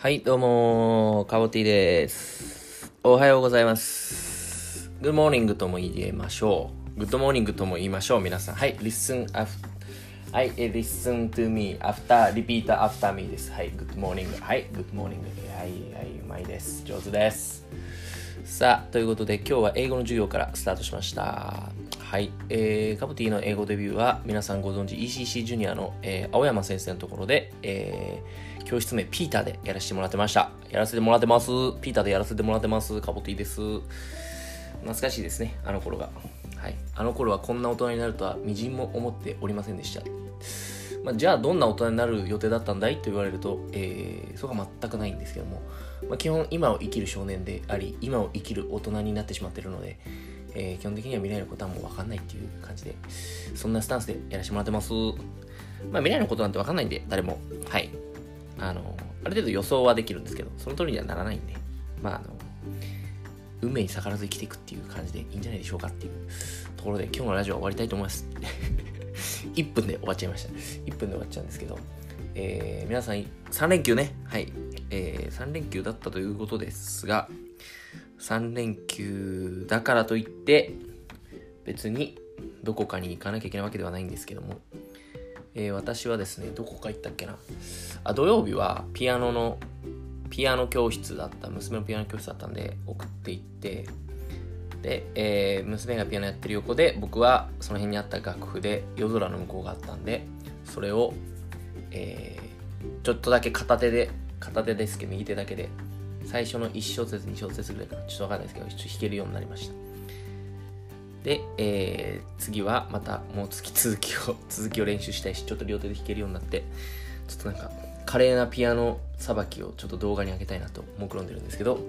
はい、どうも、カボティです。おはようございます。Good morning とも言いましょう。Good morning とも言いましょう、皆さん。はい、listen after, はい、え listen to me after, repeat after me です。はい、Good morning。はい、Good morning。はい、はい、うまいです。上手です。さあ、ということで今日は英語の授業からスタートしました。はい、えー、カボティの英語デビューは皆さんご存知 ECC ジュニアの、えー青山先生のところで、えー教室名ピーターでやらせてもらってました。やらせてもらってます。ピーターでやらせてもらってます。カボティです。懐かしいですね、あの頃が。はい。あの頃はこんな大人になるとはみじんも思っておりませんでした。まあ、じゃあどんな大人になる予定だったんだいと言われると、えー、そこは全くないんですけども、まあ、基本今を生きる少年であり今を生きる大人になってしまってるので、えー基本的には未来のことはもう分かんないっていう感じでそんなスタンスでやらせてもらってます。まあ未来のことなんて分かんないんで誰も。はい。あのある程度予想はできるんですけどその通りにはならないんでまああの運命に逆らわず生きていくっていう感じでいいんじゃないでしょうかっていうところで今日のラジオは終わりたいと思います。1分で終わっちゃいました。1分で終わっちゃうんですけど、えー皆さん3連休ね。はい、え3連休だったということですが3連休だからといって別にどこかに行かなきゃいけないわけではないんですけども、えー私はですねどこか行ったっけな。あ土曜日はピアノのピアノ教室だった。娘のピアノ教室だったんで送って行ってで、えー娘がピアノやってる横で僕はその辺にあった楽譜で夜空の向こうがあったんでそれを、えーちょっとだけ片手で片手ですけど右手だけで最初の1小節2小節ぐらいかな。ちょっとわかんないですけど弾けるようになりました。で、えー次はまたもう月続きを続きを練習したいしちょっと両手で弾けるようになってちょっとなんか華麗なピアノさばきをちょっと動画に上げたいなと目論んでるんですけど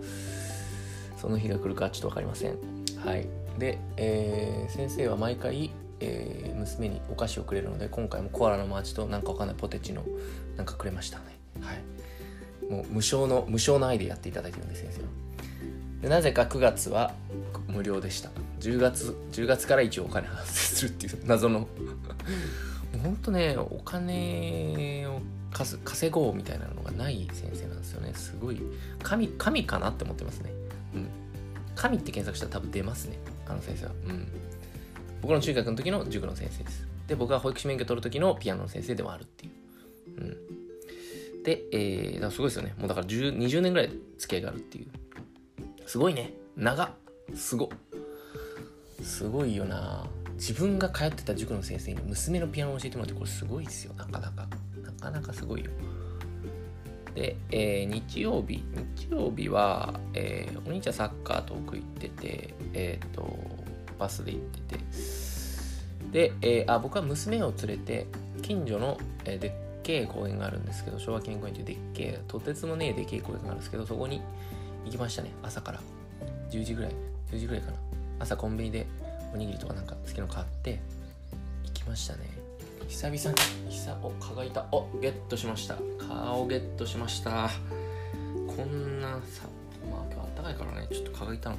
その日が来るかちょっと分かりません。はい。で、えー先生は毎回、えー娘にお菓子をくれるので今回もコアラのマーチとなんかわかんないポテチのなんかくれましたね。はい。もう無償の無償の愛でやっていただいてるんで先生は。でなぜか9月は無料でした。10月10月から一応お金発生するっていう謎の。もうほんとねお金を稼稼ごうみたいなのがない先生なんですよね。すごい神神かなって思ってますね。うん神って検索したら多分出ますね。あの先生は。うん。僕の中学の時の塾の先生です。で僕が保育士免許取る時のピアノの先生でもあるっていう。うん。で、えー、だからすごいですよね。もうだから10 20年ぐらい付き合いがあるっていう。すごいね。長すごすごいよな。自分が通ってた塾の先生に娘のピアノを教えてもらってこれすごいですよ。なかなか。なかなかすごいよ。で、えー日曜日日曜日は、えーお兄ちゃんサッカー遠く行っててえっ、とバスで行ってて。で、えあ僕は娘を連れて近所の、えでっけえ公園があるんですけど昭和記念公園というでっけえとてつもねえでっけえ公園があるんですけどそこに行きましたね朝から。10時ぐらい10時ぐらいかな。朝コンビニでおにぎりとかなんか好きなの買って行きましたね。久々に久お蚊がいた。おゲットしました。蚊をゲットしました。こんなさまあ今日あったかいからね。ちょっと蚊がいたの。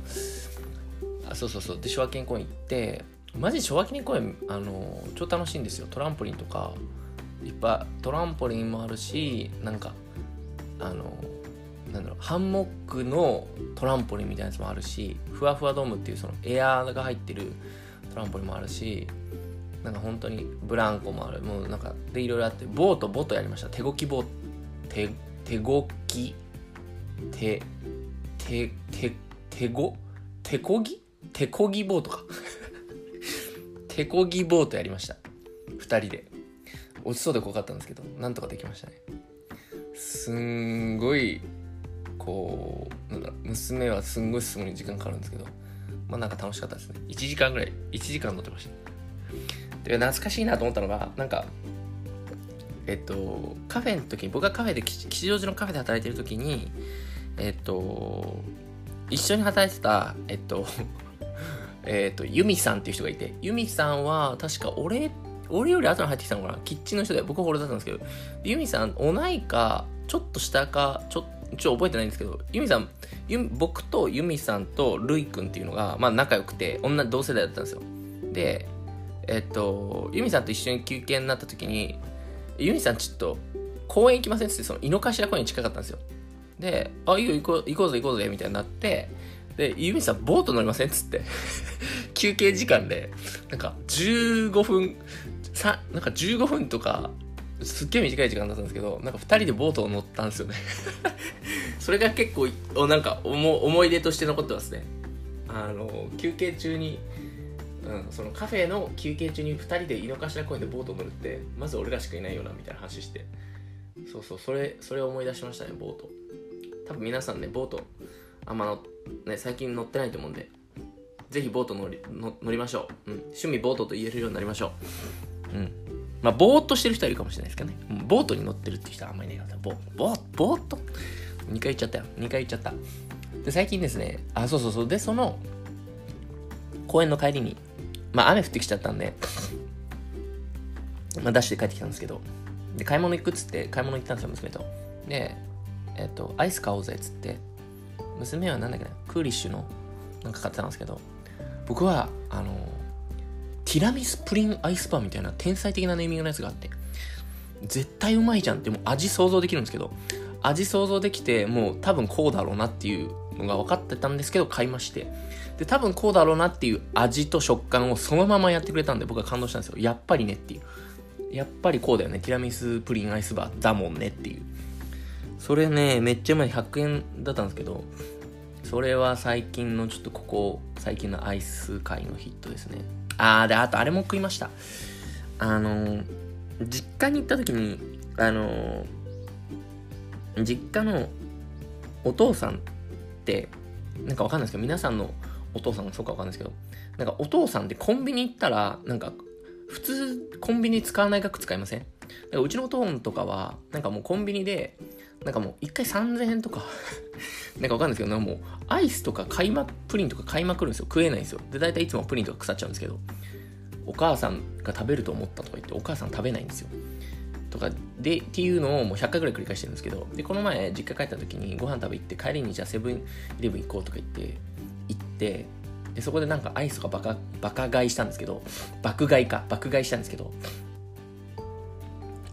あそうそうそう。で昭和記念公園行ってマジ昭和記念公園あの超楽しいんですよ。トランポリンとか。いっぱいトランポリンもあるしなんかあのなんだろうハンモックのトランポリンみたいなやつもあるしふわふわドームっていうそのエアーが入ってるトランポリンもあるしなんか本当にブランコもある。もうなんかでいろいろあってボートボートやりました。手動きボート手手動き手手手手ご手こぎ？手こぎボートか。手こぎボートやりました。2人で。落ちそうで怖かったんですけどなんとかできましたね。すんごいこうなんだ娘はすんごい進むに時間かかるんですけどまあなんか楽しかったですね。1時間ぐらい1時間乗ってました。で懐かしいなと思ったのがなんかえっとカフェの時に僕がカフェで吉祥寺のカフェで働いてる時にえっと一緒に働いてたえっと えっとユミさんっていう人がいてユミさんは確か俺俺より後に入ってきたのかな？キッチンの人で僕は俺だったんですけどユミさん同いかちょっと下かちょちょっと覚えてないんですけどユミさん僕とユミさんとルイ君っていうのが、まあ、仲良くて女同世代だったんですよ。でえっとユミさんと一緒に休憩になった時にユミさんちょっと公園行きませんっつってその井の頭公園近かったんですよで、あ、いいよ、行こう、行こうぜ、行こうぜ、みたいになって、で、ゆみさん、ボート乗りませんっつって。休憩時間で、なんか、15分、さ、なんか15分とか、すっげえ短い時間だったんですけど、なんか2人でボートを乗ったんですよね それが結構、なんか思、思い出として残ってますね。あの、休憩中に、うん、そのカフェの休憩中に2人で井の頭公園でボート乗るってまず俺らしかいないよなみたいな話して。そうそうそれそれを思い出しましたねボート。多分皆さんねボートあんまの、ね、最近乗ってないと思うんでぜひボート乗り乗りましょう、うん、趣味ボートと言えるようになりましょう。うん。まあぼーっとしてる人はいるかもしれないですけどね、うん、ボートに乗ってるって人はあんまりいないからボボボーっと？2回言っちゃったよ。2回言っちゃった。で最近ですね。あそうそうそう。でその公園の帰りにまあ雨降ってきちゃったんで、まあダッシュで帰ってきたんですけど、で、買い物行くっつって買い物行ったんですよ、娘と。で、えっと、アイス買おうぜっつって、娘はなんだっけな、クーリッシュのなんか買ってたんですけど、僕は、あの、ティラミスプリンアイスバーみたいな天才的なネーミングのやつがあって、絶対うまいじゃんってもう味想像できるんですけど、味想像できて、もう多分こうだろうなっていうのが分かってたんですけど、買いまして、で、多分こうだろうなっていう味と食感をそのままやってくれたんで僕は感動したんですよ。やっぱりねっていう。やっぱりこうだよね。ティラミスプリンアイスバーだもんねっていう。それね、めっちゃうまい100円だったんですけど、それは最近のちょっとここ、最近のアイス界のヒットですね。あー、で、あとあれも食いました。あの、実家に行った時に、あの、実家のお父さん、なんかわかんないですけど、皆さんのお父さんがそうかわかんないですけど、なんかお父さんってコンビニ行ったら、なんか普通コンビニ使わない額使いません？だからうちのおとんとかは、なんかもうコンビニで、なんかもう一回3000円とか なんかわかんないですけど、もうアイスとか買いま、プリンとか買いまくるんですよ。食えないんですよ。で、大体いつもプリンとか腐っちゃうんですけど、お母さんが食べると思ったとか言って、お母さん食べないんですよ。とかでっていうのをもう100回ぐらい繰り返してるんですけどでこの前実家帰った時にご飯食べ行って帰りにじゃあセブンイレブン行こうとか言って行ってでそこでなんかアイスとかバカバカ買いしたんですけど爆買いか爆買いしたんですけど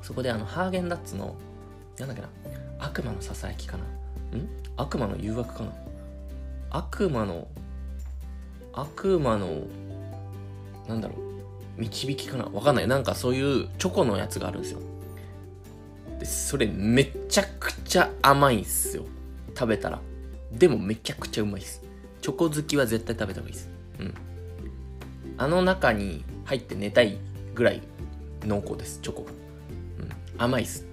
そこであのハーゲンダッツのなんだっけな悪魔のささやきかなん？悪魔の誘惑かな悪魔の悪魔のなんだろう導きかなわかんない。なんかそういうチョコのやつがあるんですよ。でそれめちゃくちゃ甘いんすよ食べたらでもめちゃくちゃうまいっすチョコ好きは絶対食べた方がいいです。うん。あの中に入って寝たいぐらい濃厚です、チョコが。うん。甘いっす。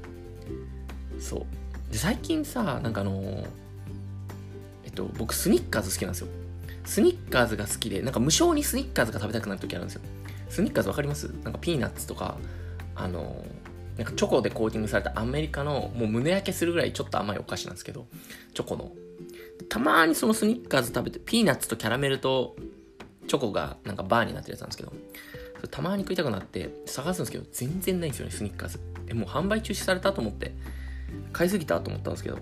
そう。で、最近さ、なんかあのー、えっと、僕スニッカーズ好きなんですよ。スニッカーズが好きで、なんか無性にスニッカーズが食べたくなる時あるんですよ。スニッカーズわかります？なんかピーナッツとか、あのー、なんかチョコでコーティングされたアメリカのもう胸焼けするぐらいちょっと甘いお菓子なんですけど、チョコの。たまにそのスニッカーズ食べて、ピーナッツとキャラメルとチョコがなんかバーになってるやつなんですけど、たまに食いたくなって探すんですけど、全然ないんですよね、スニッカーズ。え、もう販売中止されたと思って、買いすぎたと思ったんですけど、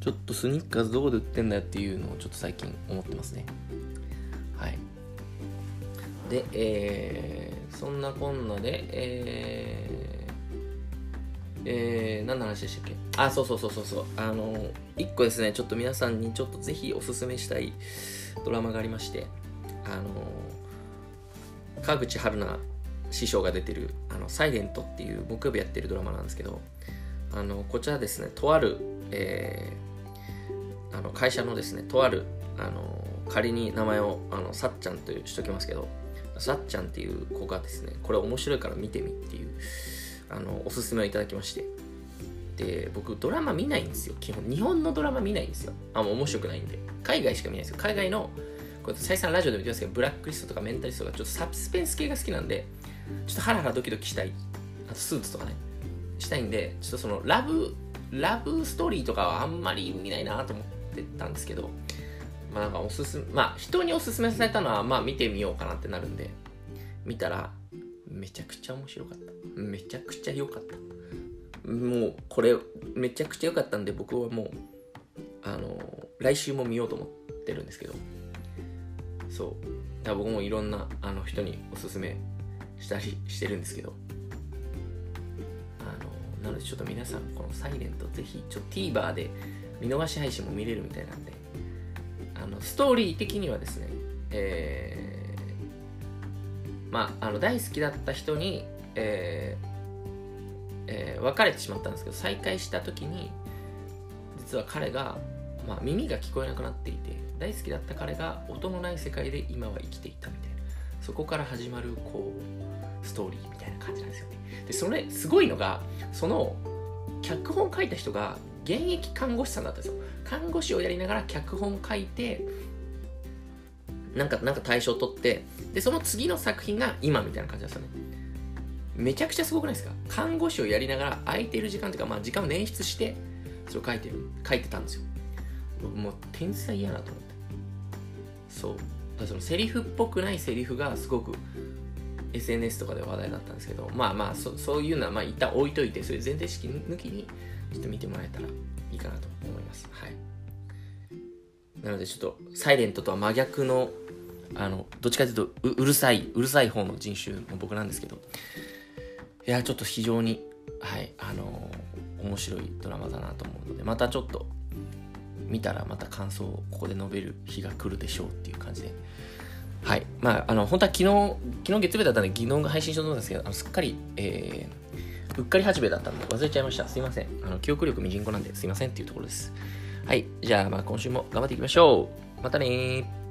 ちょっとスニッカーズどこで売ってんだよっていうのをちょっと最近思ってますね。はい。で、えー、そんなこんなで、えー、えー、何の話でしたっけ？あ、そうそうそうそうそう。あの、一個ですね、ちょっと皆さんにちょっとぜひおすすめしたいドラマがありまして、あの、川口春奈師匠が出てる、あの、サイレントっていう木曜日やってるドラマなんですけど、あの、こちらですね、とある、えー、あの、会社のですね、とある、あの、仮に名前を、あの、さっちゃんとしときますけど、さっちゃんっていう子がですね、これ面白いから見てみっていう、あのおすすめをいただきまして。で僕ドラマ見ないんですよ。基本。日本のドラマ見ないんですよ。あもう面白くないんで。海外しか見ないんですよ。海外のこれ再三ラジオでも言ってますけどブラックリストとかメンタリストがちょっとサスペンス系が好きなんでちょっとハラハラドキドキしたい。あとスーツとかね。したいんでちょっとそのラブラブストーリーとかはあんまり見ないなと思ってたんですけどまあなんかおすすめまあ人におすすめされたのはまあ見てみようかなってなるんで見たらめちゃくちゃ面白かった。めちゃくちゃ良かった。もうこれめちゃくちゃ良かったんで僕はもうあの来週も見ようと思ってるんですけど。そう。だ僕もいろんなあの人におすすめしたりしてるんですけど。あのなのでちょっと皆さんこの「サイレントぜひちょ TVer で見逃し配信も見れるみたいなんで、あの、ストーリー的にはですね、えー、まあ、あの、大好きだった人に、えー、えー、別れてしまったんですけど、再会した時に、実は彼が、まあ、耳が聞こえなくなっていて、大好きだった彼が音のない世界で今は生きていたみたいな、そこから始まる、こう、ストーリーみたいな感じなんですよね。で、それ、すごいのが、その、脚本書いた人が、現役看護師さんだったんですよ。看護師をやりながら脚本書いて、なんか、なんか大賞取って、で、その次の作品が今みたいな感じですよね。めちゃくちゃすごくないですか？看護師をやりながら空いてる時間というか、まあ時間を捻出して、それを書いてる、書いてたんですよ。もう天才やなと思って。そう。だそのセリフっぽくないセリフがすごく SNS とかで話題だったんですけど、まあまあそ、そういうのはまあ一旦置いといて、そういう前提式抜きにちょっと見てもらえたらいいかなと思います。はい。なのでちょっと、サイレントとは真逆の、あの、どっちかというとう、うるさい、うるさい方の人種の僕なんですけど、いや、ちょっと非常に、はい、あのー、面白いドラマだなと思うので、またちょっと、見たらまた感想をここで述べる日が来るでしょうっていう感じで、はい。まあ、あの、本当は昨日、昨日月曜日だったんで、昨日が配信しようと思うんですけど、あのすっかり、えー、うっかり始めだったんで忘れちゃいました。すいません。あの、記憶力みじんこなんですいませんっていうところです。はい。じゃあ、まあ今週も頑張っていきましょう。またね。